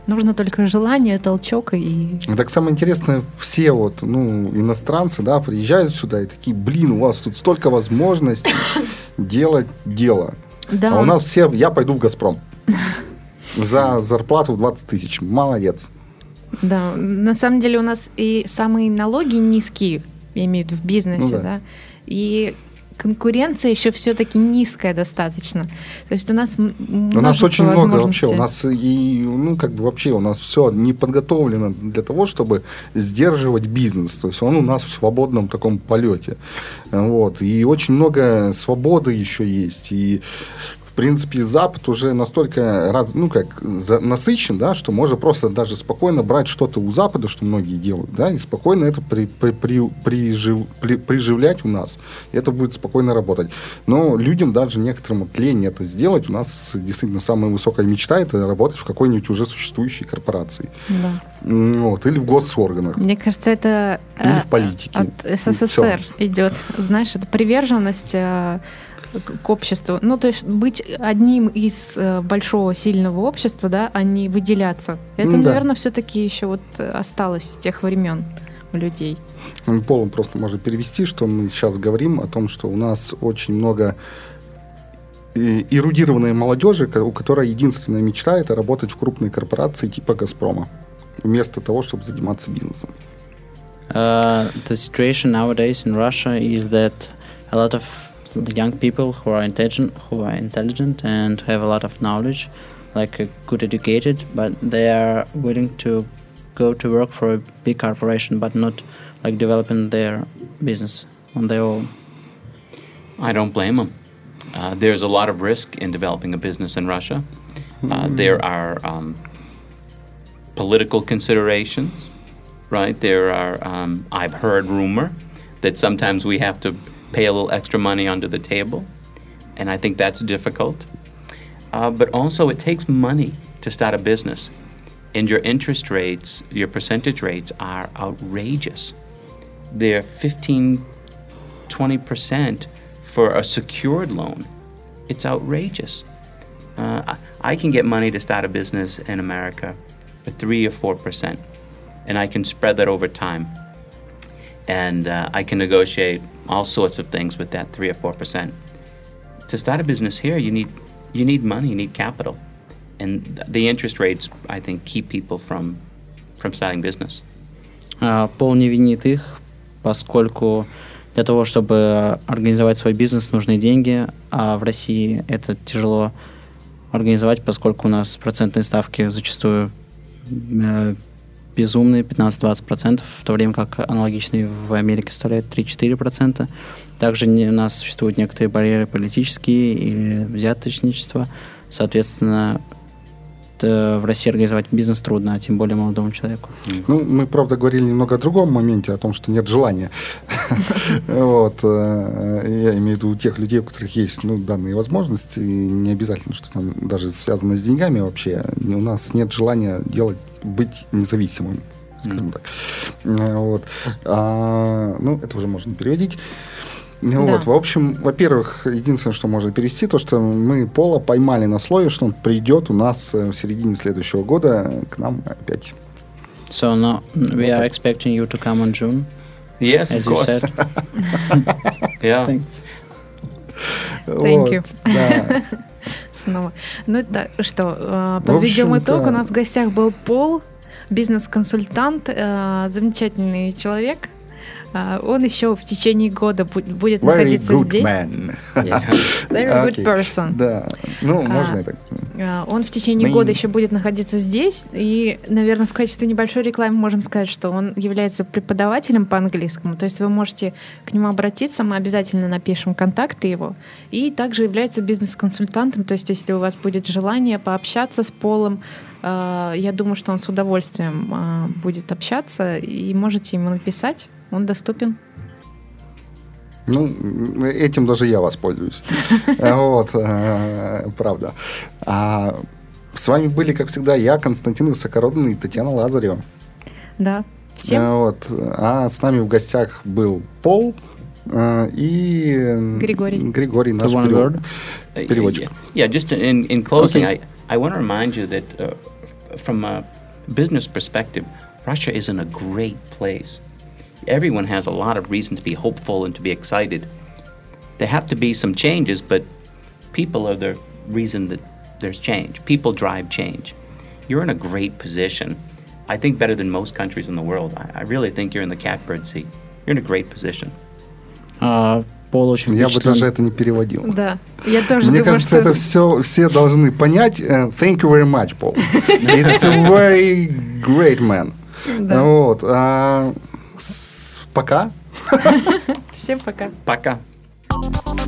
Нужно только желание, толчок и... Так самое интересное, все вот, ну, иностранцы, да, приезжают сюда и такие, блин, у вас тут столько возможностей делать дело. Да, А у нас все, я пойду в «Газпром». За зарплату в 20 тысяч. Молодец. Да, на самом деле у нас и самые налоги низкие, я имею в виду в бизнесе, Ну да. да. и конкуренция еще все-таки низкая достаточно. То есть у нас У нас очень много вообще. У нас и, ну, как бы вообще, у нас все не подготовлено для того, чтобы сдерживать бизнес. То есть он у нас в свободном таком полете. Вот. И очень много свободы еще есть. И принципе, Запад уже настолько раз, ну, как, за- насыщен, да, что можно просто даже спокойно брать что-то у Запада, что многие делают, да, и спокойно это при, при- при- прижив- при- приживлять у нас. И это будет спокойно работать. Но людям даже некоторым лень это сделать. У нас действительно самая высокая мечта – это работать в какой-нибудь уже существующей корпорации. Да. Вот, или в госорганах. Мне кажется, это Или э, в политике. от СССР идет. Знаешь, это приверженность э, к обществу. Ну, то есть быть одним из э, большого сильного общества, да, а не выделяться. Это, Ну да. наверное, все-таки еще вот осталось с тех времен у людей. М, Пол он просто может перевести, что мы сейчас говорим о том, что у нас очень много э, эрудированной молодежи, у которой единственная мечта – это работать в крупной корпорации типа «Газпрома», вместо того, чтобы заниматься бизнесом. Uh, the situation nowadays in Russia is that a lot of young people who are intelligent, who are intelligent and have a lot of knowledge, like uh, good educated, but they are willing to go to work for a big corporation, but not like developing their business on their own. I don't blame them. Uh, there's a lot of risk in developing a business in Russia. Uh, there are um, political considerations, right? There are, um, I've heard rumor that sometimes we have to pay a little extra money under the table, and I think that's difficult. Uh, but also, it takes money to start a business, and your interest rates, your percentage rates are outrageous. They're 15, 20% for a secured loan. It's outrageous. Uh, I can get money to start a business in America at 3 or 4%, and I can spread that over time And uh, I can negotiate all sorts of things with that 3 or 4%. To start a business here, you need, you need money, you need capital. And th- the interest rates, I think, keep people from, from starting business. А, Пол не винит их, поскольку для того, чтобы организовать свой бизнес, нужны деньги, а в России это тяжело организовать, поскольку у нас процентные ставки зачастую э, безумные, 15-20%, в то время как аналогичные в Америке составляют 3-4%. Также не- у нас существуют некоторые барьеры политические или взяточничество. Соответственно, в России организовать бизнес трудно, а тем более молодому человеку. Ну, мы, правда, говорили немного о другом моменте, о том, что нет желания. Вот. э, Я имею в виду у тех людей, у которых есть ну, данные возможности, и не обязательно, что там даже связано с деньгами вообще. У нас нет желания делать, быть независимым, скажем так. Э, Вот. А, Ну, это уже можно переводить. Ну Да. Вот, в общем, во-первых, единственное, что можно перевести, то, что мы Пола поймали на слове, что он придет у нас э, в середине следующего года к нам опять. So now we are expecting you to come in June, Yes, as of you course. said. Yeah. Thanks. Thank Вот, you. да. Снова. Ну это что, э, подведем итог. У нас в гостях был Пол, бизнес-консультант, э, замечательный человек. Э, Он еще в течение года бу- будет Very находиться good здесь. man. Very good Окей. person. Да, ну, А, можно и так. Э, Он в течение года еще будет находиться здесь. И, наверное, в качестве небольшой рекламы можем сказать, что он является преподавателем по английскому. То есть вы можете к нему обратиться, мы обязательно напишем контакты его. И также является бизнес-консультантом. То есть если у вас будет желание пообщаться с Полом, я думаю, что он с удовольствием будет общаться. И можете ему написать. Он доступен. Ну, этим даже я воспользуюсь. Вот, э, правда. А С вами были, как всегда, я, Константин Высокородный и Татьяна Лазарева. Да. Всем Э, Вот. А с нами в гостях был Пол э, и Григорий. Григорий, наш Переводчик. Yeah, just in, in closing, Okay. I, I want to remind you that uh, from a business perspective, Russia is in a great place. Everyone has a lot of reason to be hopeful and to be excited. There have to be some changes, but people are the reason that there's change. People drive change. You're in a great position. I think better than most countries in the world. I, I really think you're in the catbird seat. You're in a great position. А, Пол очень Я бы впечатлен. даже это не переводил. Да. Я тоже Мне думаю, кажется, что... это все, все должны понять. Э, Thank you very much, Paul. It's a very great man. Да. Вот. а, с- пока. Всем пока. Пока.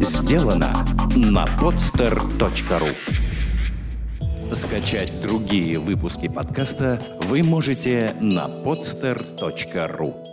Сделано на podster.ru Скачать другие выпуски подкаста вы можете на podster.ru